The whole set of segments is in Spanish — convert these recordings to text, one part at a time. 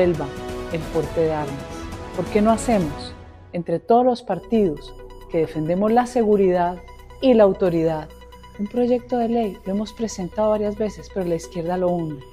Devuelva el porte de armas. ¿Por qué no hacemos, entre todos los partidos que defendemos la seguridad y la autoridad, un proyecto de ley? Lo hemos presentado varias veces, pero la izquierda lo hunde.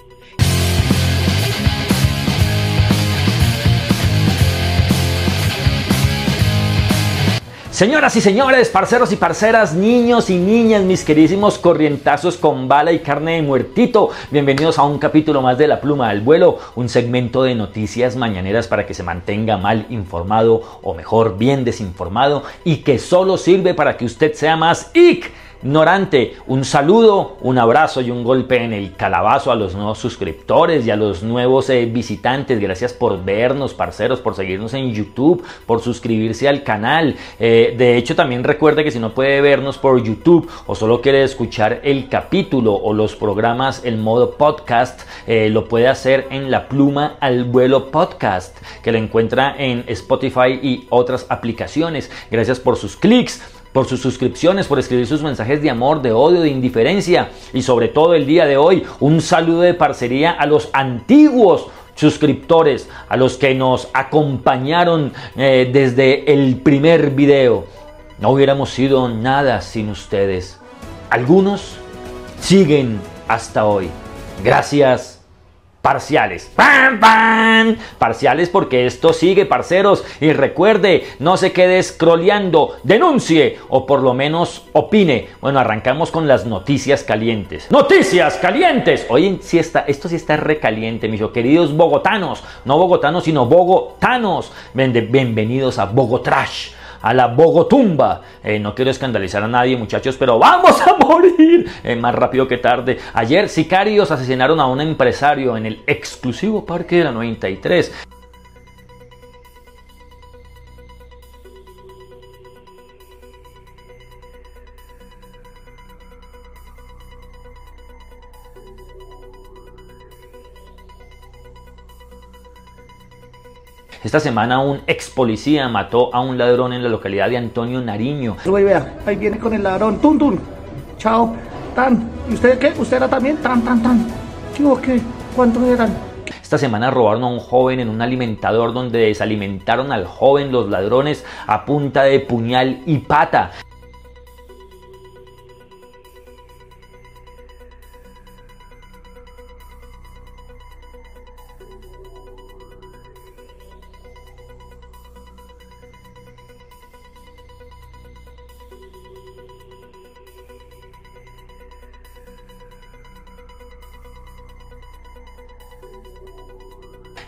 Señoras y señores, parceros y parceras, niños y niñas, mis queridísimos corrientazos con bala y carne de muertito, bienvenidos a un capítulo más de La Pluma del Vuelo, un segmento de noticias mañaneras para que se mantenga mal informado o mejor bien desinformado y que solo sirve para que usted sea más IC ignorante. Un saludo, un abrazo y un golpe en el calabazo a los nuevos suscriptores y a los nuevos eh, visitantes. Gracias por vernos, parceros, por seguirnos en YouTube, por suscribirse al canal. Eh, de hecho, también recuerde que si no puede vernos por YouTube o solo quiere escuchar el capítulo o los programas en modo podcast, eh, lo puede hacer en la pluma al vuelo podcast, que lo encuentra en Spotify y otras aplicaciones. Gracias por sus clics por sus suscripciones, por escribir sus mensajes de amor, de odio, de indiferencia y sobre todo el día de hoy un saludo de parcería a los antiguos suscriptores, a los que nos acompañaron eh, desde el primer video. No hubiéramos sido nada sin ustedes. Algunos siguen hasta hoy. Gracias parciales. ¡Pam, pam! Parciales porque esto sigue, parceros. Y recuerde, no se quede scrolleando, denuncie o por lo menos opine. Bueno, arrancamos con las noticias calientes. ¡Noticias calientes! Oye, sí está, esto sí está recaliente, mis queridos bogotanos. No bogotanos, sino bogotanos. Bienvenidos a Bogotrash a la Bogotumba. Eh, no quiero escandalizar a nadie, muchachos, pero vamos a morir eh, más rápido que tarde. Ayer sicarios asesinaron a un empresario en el exclusivo parque de la 93. Esta semana un ex policía mató a un ladrón en la localidad de Antonio Nariño. Vea, ahí viene con el ladrón. Tun, tun. Chao. Tan. ¿Y usted qué? ¿Usted era también? Tan, tan, tan. ¿Qué qué? ¿Cuántos eran? Esta semana robaron a un joven en un alimentador donde desalimentaron al joven los ladrones a punta de puñal y pata.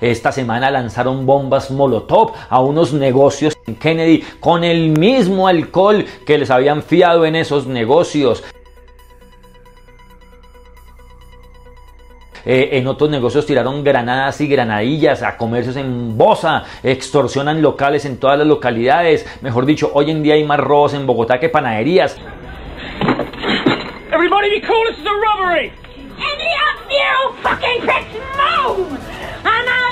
Esta semana lanzaron bombas Molotov a unos negocios en Kennedy con el mismo alcohol que les habían fiado en esos negocios. Eh, en otros negocios tiraron granadas y granadillas a comercios en Bosa, extorsionan locales en todas las localidades. Mejor dicho, hoy en día hay más robos en Bogotá que panaderías. Everybody be cool, this is a robbery. Any of you fucking pricks move! And I'll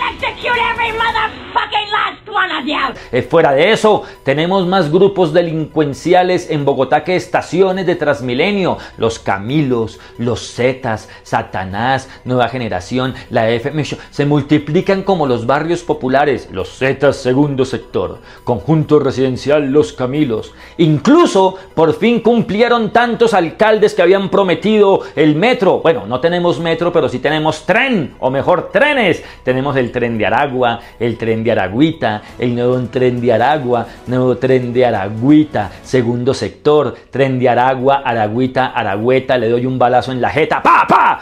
Eh, fuera de eso, tenemos más grupos delincuenciales en Bogotá que estaciones de Transmilenio. Los Camilos, los Zetas, Satanás, Nueva Generación, la FM se multiplican como los barrios populares, los Zetas segundo sector, conjunto residencial Los Camilos. Incluso por fin cumplieron tantos alcaldes que habían prometido el metro. Bueno, no tenemos metro, pero sí tenemos tren, o mejor trenes. Tenemos el tren de Aragua, el tren de Aragüita, el nuevo tren de Aragua, nuevo tren de Aragüita, segundo sector, tren de Aragua, Aragüita, Aragüeta, le doy un balazo en la jeta, ¡pa, pa!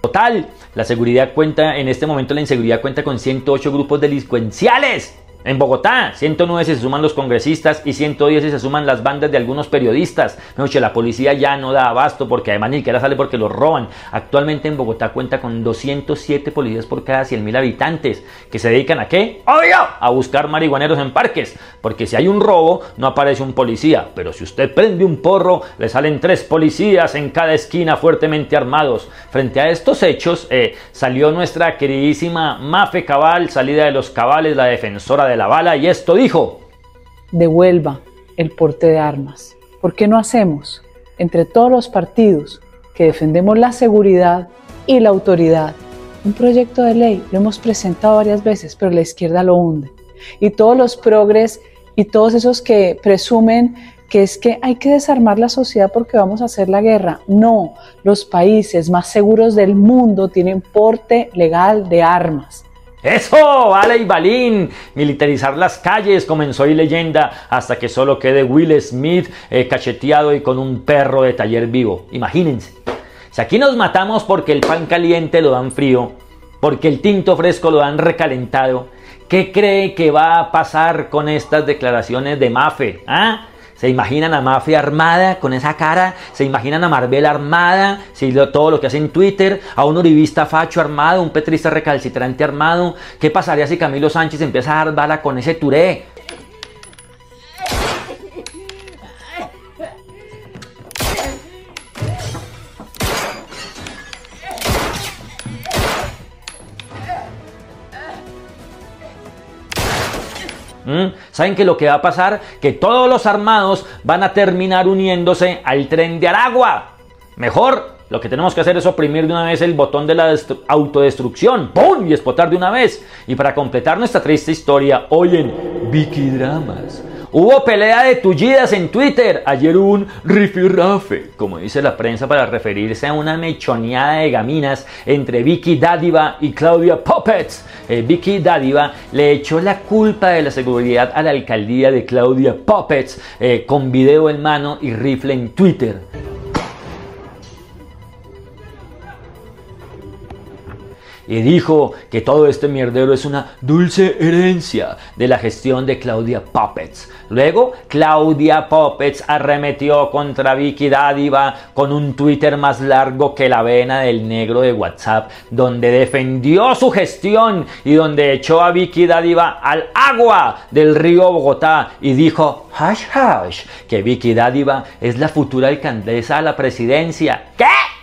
Total, la seguridad cuenta, en este momento la inseguridad cuenta con 108 grupos delincuenciales. En Bogotá, 109 se suman los congresistas y 110 se suman las bandas de algunos periodistas. Noche, la policía ya no da abasto porque además ni siquiera sale porque los roban. Actualmente en Bogotá cuenta con 207 policías por cada 100.000 habitantes que se dedican a qué? ¡Obvio! A buscar marihuaneros en parques. Porque si hay un robo, no aparece un policía. Pero si usted prende un porro, le salen tres policías en cada esquina fuertemente armados. Frente a estos hechos, eh, salió nuestra queridísima Mafe Cabal, salida de los cabales, la defensora de de la bala y esto dijo. Devuelva el porte de armas. ¿Por qué no hacemos entre todos los partidos que defendemos la seguridad y la autoridad un proyecto de ley? Lo hemos presentado varias veces, pero la izquierda lo hunde. Y todos los progres y todos esos que presumen que es que hay que desarmar la sociedad porque vamos a hacer la guerra. No, los países más seguros del mundo tienen porte legal de armas. Eso, vale y balín. Militarizar las calles comenzó y leyenda hasta que solo quede Will Smith eh, cacheteado y con un perro de taller vivo. Imagínense. Si aquí nos matamos porque el pan caliente lo dan frío, porque el tinto fresco lo dan recalentado, ¿qué cree que va a pasar con estas declaraciones de Mafe? ¿Ah? ¿Se imaginan a Mafia armada con esa cara? ¿Se imaginan a Marvel armada? Si todo lo que hace en Twitter, a un uribista facho armado, un petrista recalcitrante armado. ¿Qué pasaría si Camilo Sánchez empieza a dar bala con ese turé? ¿Saben que lo que va a pasar? Que todos los armados van a terminar uniéndose al tren de Aragua. Mejor, lo que tenemos que hacer es oprimir de una vez el botón de la autodestrucción. ¡Pum! Y explotar de una vez. Y para completar nuestra triste historia, hoy en Vicky Dramas Hubo pelea de tullidas en Twitter. Ayer hubo un rifirrafe, como dice la prensa, para referirse a una mechoneada de gaminas entre Vicky Dádiva y Claudia Puppets. Eh, Vicky Dádiva le echó la culpa de la seguridad a la alcaldía de Claudia Puppets eh, con video en mano y rifle en Twitter. Y dijo que todo este mierdero es una dulce herencia de la gestión de Claudia Puppets. Luego, Claudia Puppets arremetió contra Vicky Dádiva con un Twitter más largo que la vena del negro de WhatsApp, donde defendió su gestión y donde echó a Vicky Dádiva al agua del río Bogotá y dijo, hash hash, que Vicky Dádiva es la futura alcaldesa a la presidencia. ¿Qué?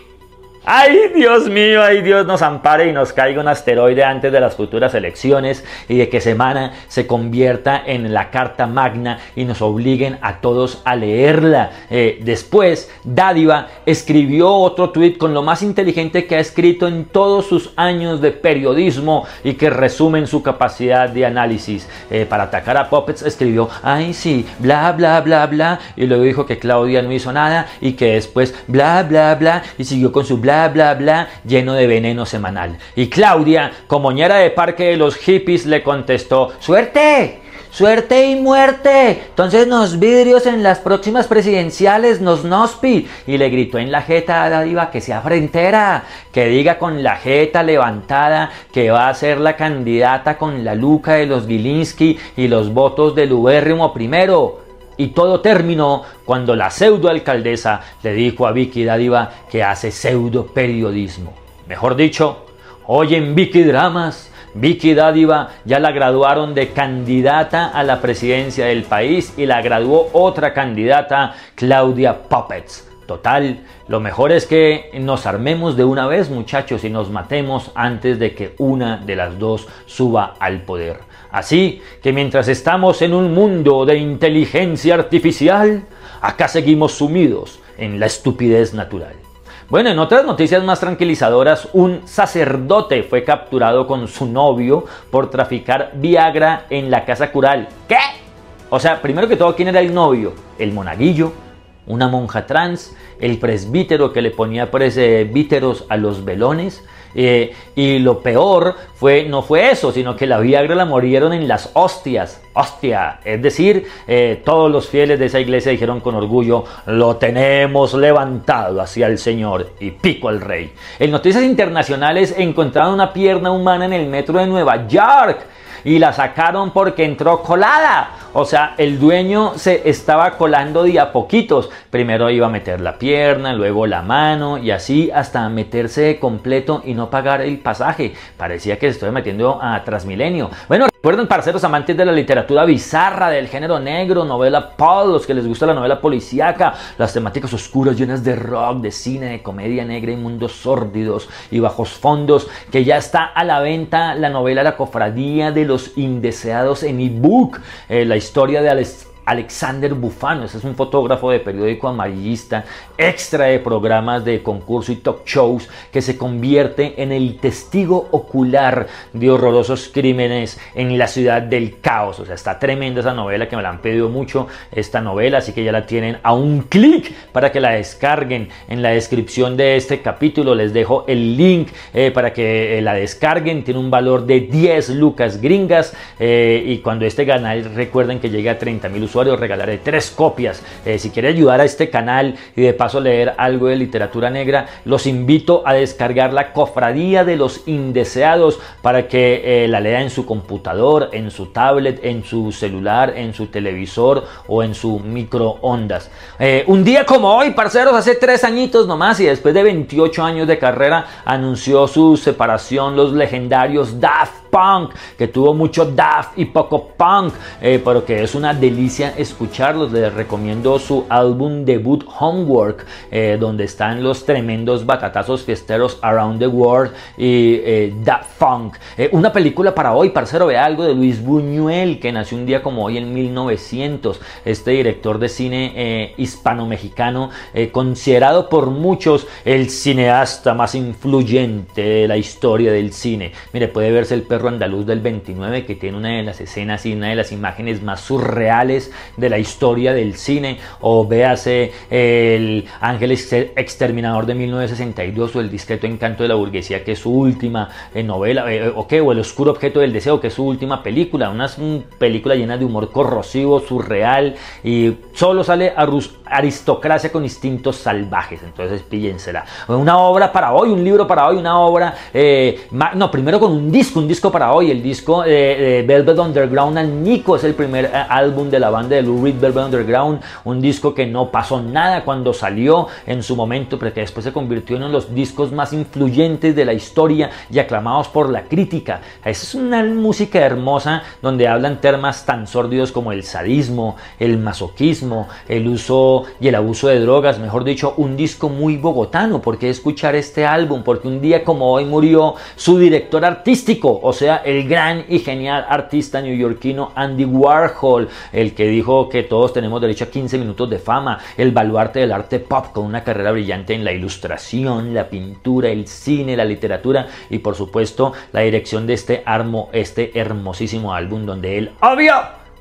Ay, Dios mío, ay, Dios nos ampare y nos caiga un asteroide antes de las futuras elecciones y de que Semana se convierta en la carta magna y nos obliguen a todos a leerla. Eh, después, Dádiva escribió otro tuit con lo más inteligente que ha escrito en todos sus años de periodismo y que resumen su capacidad de análisis. Eh, para atacar a Puppets escribió, ay, sí, bla, bla, bla, bla, y luego dijo que Claudia no hizo nada y que después, bla, bla, bla, y siguió con su bla bla, bla, lleno de veneno semanal. Y Claudia, como ñera de parque de los hippies, le contestó, suerte, suerte y muerte. Entonces nos vidrios en las próximas presidenciales, nos nospi. Y le gritó en la jeta a Dádiva que sea frentera, que diga con la jeta levantada que va a ser la candidata con la luca de los Gilinski y los votos del Ubérrimo primero. Y todo terminó cuando la pseudo alcaldesa le dijo a Vicky Dádiva que hace pseudo periodismo. Mejor dicho, hoy en Vicky Dramas, Vicky Dádiva ya la graduaron de candidata a la presidencia del país y la graduó otra candidata, Claudia Puppets. Total, lo mejor es que nos armemos de una vez muchachos y nos matemos antes de que una de las dos suba al poder. Así que mientras estamos en un mundo de inteligencia artificial, acá seguimos sumidos en la estupidez natural. Bueno, en otras noticias más tranquilizadoras, un sacerdote fue capturado con su novio por traficar Viagra en la casa cural. ¿Qué? O sea, primero que todo, ¿quién era el novio? El monaguillo, una monja trans, el presbítero que le ponía presbíteros a los velones. Eh, y lo peor fue, no fue eso, sino que la Viagra la murieron en las hostias. Hostia, es decir, eh, todos los fieles de esa iglesia dijeron con orgullo, lo tenemos levantado hacia el Señor y pico al rey. En noticias internacionales encontraron una pierna humana en el metro de Nueva York y la sacaron porque entró colada. O sea, el dueño se estaba colando de a poquitos. Primero iba a meter la pierna, luego la mano y así hasta meterse completo y no pagar el pasaje. Parecía que se estaba metiendo a Transmilenio. Bueno, recuerden, parceros amantes de la literatura bizarra, del género negro, novela Paul, los que les gusta la novela policíaca, las temáticas oscuras llenas de rock, de cine, de comedia negra y mundos sórdidos y bajos fondos, que ya está a la venta la novela La Cofradía de los Indeseados en ebook, eh, historia de Alexander Bufano, ese es un fotógrafo de periódico amarillista, extra de programas de concurso y talk shows, que se convierte en el testigo ocular de horrorosos crímenes en la ciudad del caos. O sea, está tremenda esa novela que me la han pedido mucho, esta novela, así que ya la tienen a un clic para que la descarguen. En la descripción de este capítulo les dejo el link eh, para que eh, la descarguen. Tiene un valor de 10 lucas gringas eh, y cuando este canal recuerden que llegue a 30 mil usuarios regalaré tres copias. Eh, si quiere ayudar a este canal y de paso leer algo de literatura negra, los invito a descargar la Cofradía de los Indeseados para que eh, la lea en su computador, en su tablet, en su celular, en su televisor o en su microondas. Eh, un día como hoy, parceros, hace tres añitos nomás y después de 28 años de carrera, anunció su separación los legendarios Daft Punk, que tuvo mucho Daft y poco Punk, pero que es una delicia escucharlos. Les recomiendo su álbum debut Homework, eh, donde están los tremendos batatazos fiesteros Around the World y eh, Da Funk. Eh, una película para hoy, parcero, ve algo de Luis Buñuel, que nació un día como hoy en 1900. Este director de cine hispano-mexicano, considerado por muchos el cineasta más influyente de la historia del cine. Mire, puede verse El perro andaluz del 29, que tiene una de las escenas y una de las imágenes más surreales de la historia del cine, o véase El Ángel Exterminador de 1962 o El discreto encanto de la burguesía, que es su última eh, novela, eh, o, o El oscuro objeto del deseo, que es su última película, una, película llena de humor corrosivo, surreal, y solo sale aristocracia con instintos salvajes, entonces píllensela. Una obra para hoy, un libro para hoy, una obra, eh, no, primero con un disco, un disco para hoy, el disco de Velvet Underground and Nico, es el primer álbum de la banda de Lou Reed Velvet Underground, un disco que no pasó nada cuando salió en su momento, pero que después se convirtió en uno de los discos más influyentes de la historia y aclamados por la crítica. Es una música hermosa donde hablan temas tan sórdidos como el sadismo, el masoquismo, el uso y el abuso de drogas, mejor dicho, un disco muy bogotano. ¿Por qué escuchar este álbum? Porque un día como hoy murió su director artístico, sea, el gran y genial artista neoyorquino Andy Warhol, el que dijo que todos tenemos derecho a 15 minutos de fama, el baluarte del arte pop con una carrera brillante en la ilustración, la pintura, el cine, la literatura y por supuesto la dirección de este armo, este hermosísimo álbum donde él, obvio,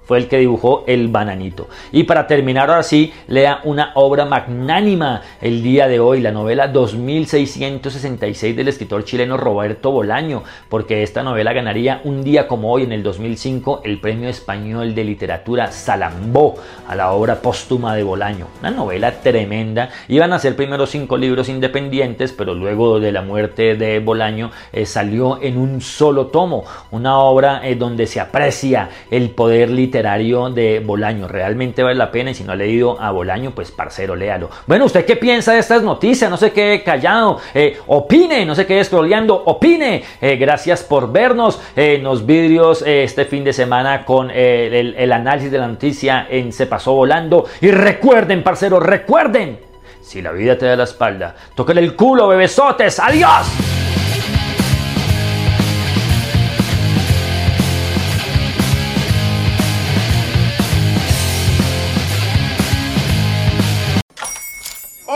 fue el que dibujó el bananito. Y para terminar ahora sí, lea una obra magnánima el día de hoy, la novela 2666 del escritor chileno Roberto Bolaño, porque esta novela ganaría un día como hoy en el 2005 el Premio Español de Literatura Salambó a la obra póstuma de Bolaño. Una novela tremenda. Iban a ser primero cinco libros independientes, pero luego de la muerte de Bolaño eh, salió en un solo tomo, una obra eh, donde se aprecia el poder literario literario de Bolaño. Realmente vale la pena y si no ha leído a Bolaño, pues parcero, léalo. Bueno, ¿usted qué piensa de estas noticias? No sé qué callado. Eh, opine, no sé qué scrolleando. Opine. Eh, gracias por vernos en los vidrios eh, este fin de semana con el, análisis de la noticia en Se Pasó Volando. Y recuerden, parcero, recuerden Si la vida te da la espalda, tócale el culo, bebesotes. ¡Adiós!